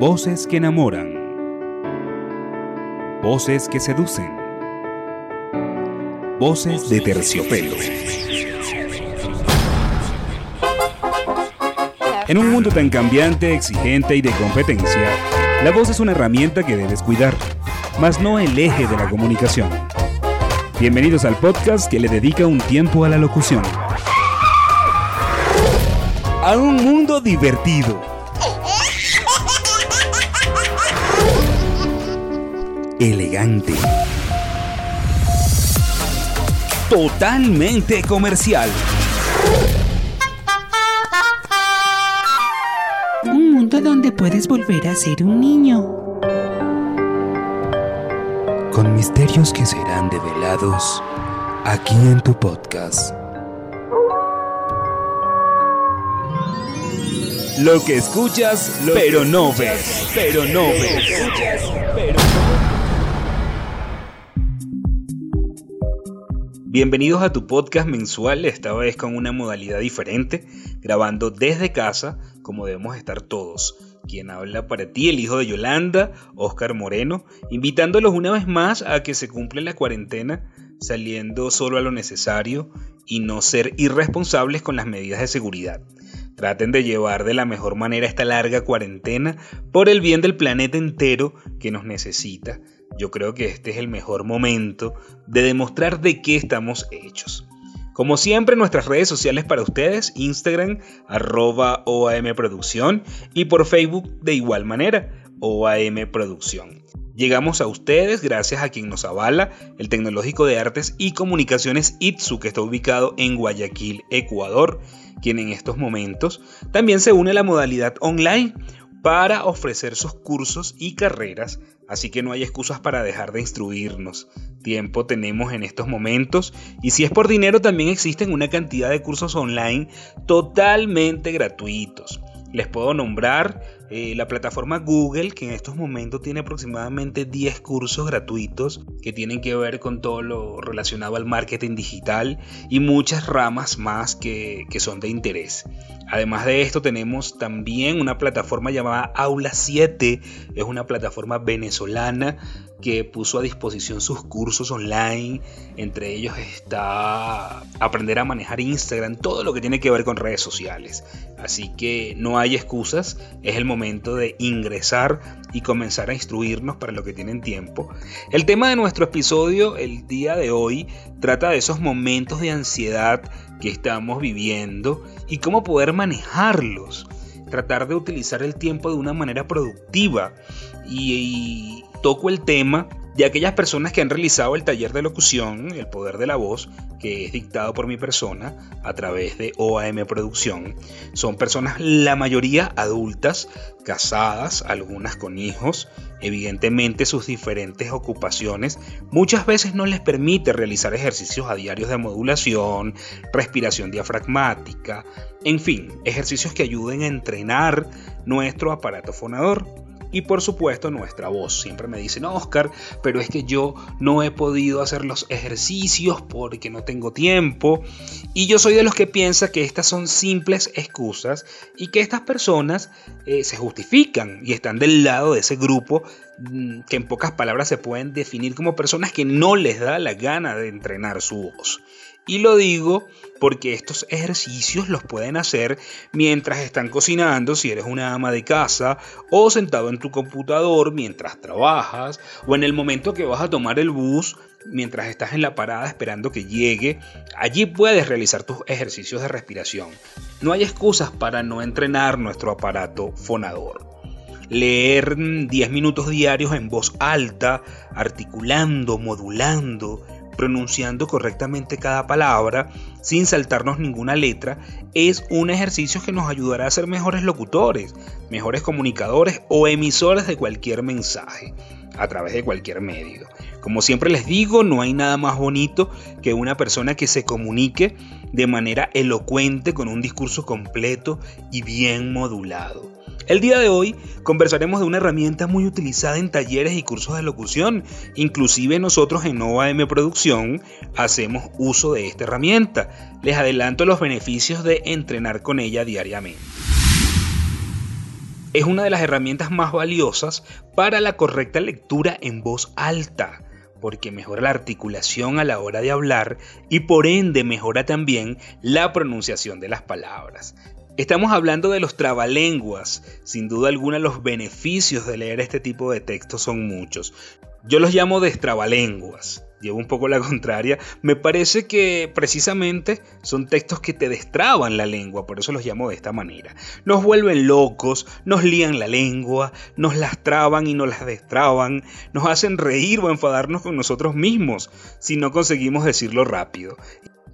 Voces que enamoran. Voces que seducen. Voces de terciopelo. En un mundo tan cambiante, exigente y de competencia, la voz es una herramienta que debes cuidar, mas no el eje de la comunicación. Bienvenidos al podcast que le dedica un tiempo a la locución. A un mundo divertido elegante. Totalmente comercial. Un mundo donde puedes volver a ser un niño. Con misterios que serán develados aquí en tu podcast. Lo que escuchas, pero no ves. Pero no ves. pero no Bienvenidos a tu podcast mensual, esta vez con una modalidad diferente, grabando desde casa, como debemos estar todos. Quien habla para ti, el hijo de Yolanda, Oscar Moreno, invitándolos una vez más a que se cumpla la cuarentena, saliendo solo a lo necesario y no ser irresponsables con las medidas de seguridad. Traten de llevar de la mejor manera esta larga cuarentena por el bien del planeta entero que nos necesita yo creo que este es el mejor momento de demostrar de qué estamos hechos. Como siempre, nuestras redes sociales para ustedes, Instagram, arroba OAM Producción y por Facebook de igual manera, OAM Producción. Llegamos a ustedes gracias a quien nos avala, el Tecnológico de Artes y Comunicaciones ITSU, que está ubicado en Guayaquil, Ecuador, quien en estos momentos también se une a la modalidad online para ofrecer sus cursos y carreras, así que no hay excusas para dejar de instruirnos. Tiempo tenemos en estos momentos y si es por dinero también existen una cantidad de cursos online totalmente gratuitos. Les puedo nombrar eh, la plataforma Google, que en estos momentos tiene aproximadamente 10 cursos gratuitos que tienen que ver con todo lo relacionado al marketing digital y muchas ramas más que, que son de interés. Además de esto tenemos también una plataforma llamada Aula 7, es una plataforma venezolana que puso a disposición sus cursos online, entre ellos está aprender a manejar Instagram, todo lo que tiene que ver con redes sociales. Así que no hay excusas, es el momento de ingresar y comenzar a instruirnos para lo que tienen tiempo. El tema de nuestro episodio el día de hoy trata de esos momentos de ansiedad que estamos viviendo y cómo poder manejarlos. Tratar de utilizar el tiempo de una manera productiva. Y, toco el tema de aquellas personas que han realizado el taller de locución, El Poder de la Voz, que es dictado por mi persona a través de OAM Producción. Son personas, la mayoría adultas, casadas, algunas con hijos. Evidentemente sus diferentes ocupaciones muchas veces no les permite realizar ejercicios a diarios de modulación, respiración diafragmática, en fin, ejercicios que ayuden a entrenar nuestro aparato fonador y por supuesto nuestra voz. Siempre me dicen, Oscar, pero es que yo no he podido hacer los ejercicios porque no tengo tiempo. Y yo soy de los que piensa que estas son simples excusas y que estas personas eh, se justifican y están del lado de ese grupo mm, que en pocas palabras se pueden definir como personas que no les da la gana de entrenar su voz. Y lo digo porque estos ejercicios los pueden hacer mientras están cocinando, si eres una ama de casa, o sentado en tu computador mientras trabajas, o en el momento que vas a tomar el bus mientras estás en la parada esperando que llegue. Allí puedes realizar tus ejercicios de respiración. No hay excusas para no entrenar nuestro aparato fonador leer 10 minutos diarios en voz alta, articulando, modulando, pronunciando correctamente cada palabra, sin saltarnos ninguna letra, es un ejercicio que nos ayudará a ser mejores locutores, mejores comunicadores o emisores de cualquier mensaje a través de cualquier medio. Como siempre les digo, no hay nada más bonito que una persona que se comunique de manera elocuente con un discurso completo y bien modulado. El día de hoy conversaremos de una herramienta muy utilizada en talleres y cursos de locución. Inclusive nosotros en OAM Producción hacemos uso de esta herramienta. Les adelanto los beneficios de entrenar con ella diariamente. es una de las herramientas más valiosas para la correcta lectura en voz alta porque mejora la articulación a la hora de hablar y por ende mejora también la pronunciación de las palabras. Estamos hablando de los trabalenguas. Sin duda alguna los beneficios de leer este tipo de textos son muchos. Yo los llamo destrabalenguas. Llevo un poco la contraria. Me parece que precisamente son textos que te destraban la lengua, por eso los llamo de esta manera. Nos vuelven locos, nos lían la lengua, nos las traban y nos las destraban, nos hacen reír o enfadarnos con nosotros mismos si no conseguimos decirlo rápido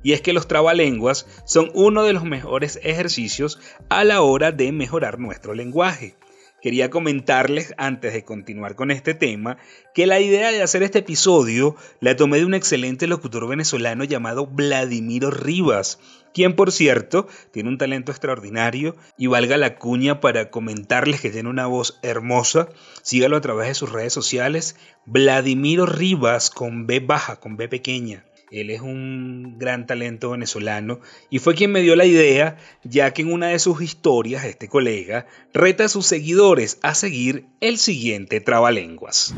y es que los trabalenguas son uno de los mejores ejercicios a la hora de mejorar nuestro lenguaje. Quería comentarles antes de continuar con este tema que la idea de hacer este episodio la tomé de un excelente locutor venezolano llamado Vladimiro Rivas, quien por cierto tiene un talento extraordinario y valga la cuña para comentarles que tiene una voz hermosa. Sígalo a través de sus redes sociales, Vladimiro Rivas con B baja, con B pequeña. Él es un gran talento venezolano y fue quien me dio la idea, ya que en una de sus historias, este colega, reta a sus seguidores a seguir el siguiente trabalenguas.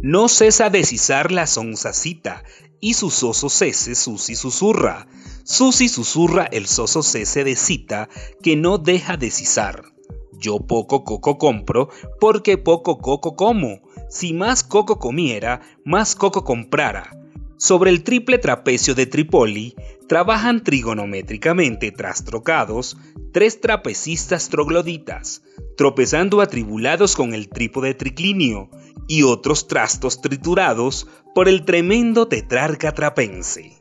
No cesa de cisar la sonzacita y su soso cese Susi susurra. Susi susurra el soso cese de cita que no deja de cisar. Yo poco coco compro porque poco coco como si más coco comiera, más coco comprara. Sobre el triple trapecio de Tripoli trabajan trigonométricamente trastrocados tres trapecistas trogloditas, tropezando atribulados con el trípode triclinio y otros trastos triturados por el tremendo tetrarca trapense.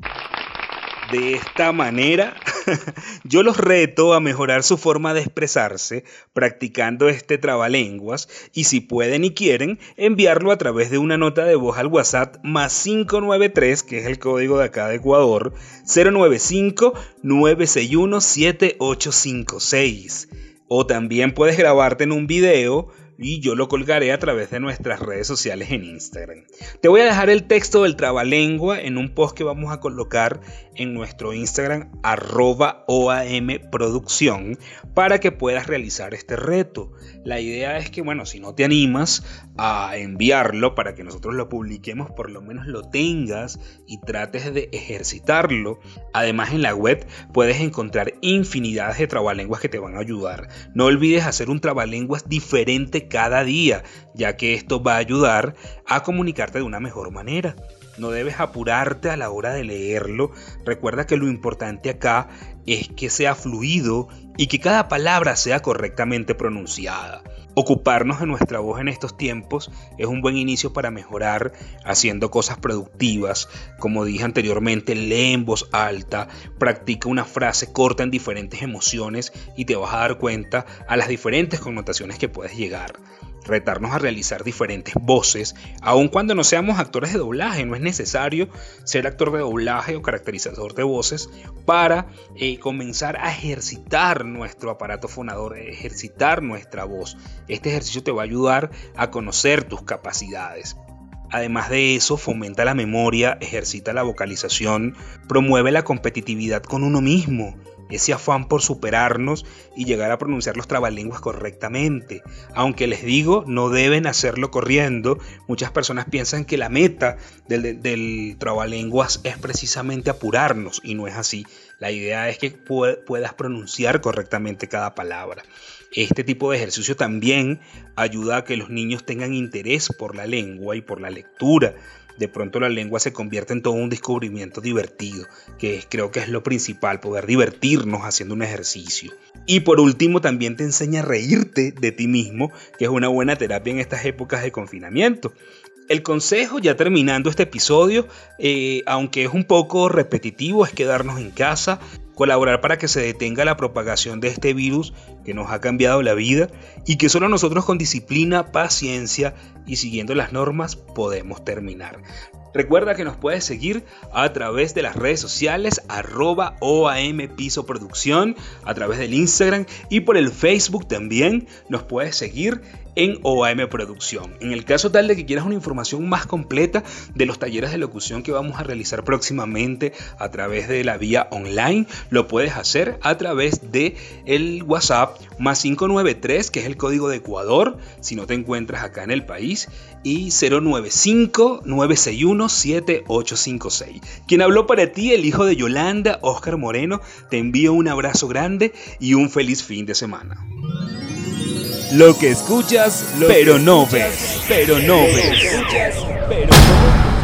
De esta manera, yo los reto a mejorar su forma de expresarse practicando este trabalenguas y si pueden y quieren, enviarlo a través de una nota de voz al WhatsApp más 593, que es el código de acá de Ecuador, 095 961 7856. O también puedes grabarte en un video y yo lo colgaré a través de nuestras redes sociales en Instagram. Te voy a dejar el texto del trabalengua en un post que vamos a colocar en nuestro Instagram arroba OAM Producción para que puedas realizar este reto. La idea es que, bueno, si no te animas a enviarlo para que nosotros lo publiquemos, por lo menos lo tengas y trates de ejercitarlo. Además, en la web puedes encontrar infinidades de trabalenguas que te van a ayudar. No olvides hacer un trabalenguas diferente cada día, ya que esto va a ayudar a comunicarte de una mejor manera. No debes apurarte a la hora de leerlo. Recuerda que lo importante acá es que sea fluido y que cada palabra sea correctamente pronunciada. Ocuparnos de nuestra voz en estos tiempos es un buen inicio para mejorar haciendo cosas productivas. Como dije anteriormente, lee en voz alta, practica una frase corta en diferentes emociones y te vas a dar cuenta a las diferentes connotaciones que puedes llegar retarnos a realizar diferentes voces, aun cuando no seamos actores de doblaje. No es necesario ser actor de doblaje o caracterizador de voces para eh, comenzar a ejercitar nuestro aparato fonador, ejercitar nuestra voz. Este ejercicio te va a ayudar a conocer tus capacidades. Además de eso, fomenta la memoria, ejercita la vocalización, promueve la competitividad con uno mismo ese afán por superarnos y llegar a pronunciar los trabalenguas correctamente. Aunque les digo, no deben hacerlo corriendo. Muchas personas piensan que la meta del, trabalenguas es precisamente apurarnos y no es así. La idea es que puedas pronunciar correctamente cada palabra. Este tipo de ejercicio también ayuda a que los niños tengan interés por la lengua y por la lectura de pronto la lengua se convierte en todo un descubrimiento divertido, que creo que es lo principal, poder divertirnos haciendo un ejercicio. Y por último también te enseña a reírte de ti mismo, que es una buena terapia en estas épocas de confinamiento. El consejo, ya terminando este episodio, eh, aunque es un poco repetitivo, es quedarnos en casa, colaborar para que se detenga la propagación de este virus que nos ha cambiado la vida y que solo nosotros con disciplina, paciencia y siguiendo las normas podemos terminar. Recuerda que nos puedes seguir a través de las redes sociales arroba OAM Piso Producción, a través del Instagram y por el Facebook también nos puedes seguir en OAM Producción. En el caso tal de que quieras una información más completa de los talleres de locución que vamos a realizar próximamente a través de la vía online, lo puedes hacer a través de el WhatsApp más 593, que es el código de Ecuador, si no te encuentras acá en el país, y 095-961-7856. Quien habló para ti, el hijo de Yolanda, Oscar Moreno, te envío un abrazo grande y un feliz fin de semana. Lo que escuchas, pero, no ves, pero no ves. pero no ves.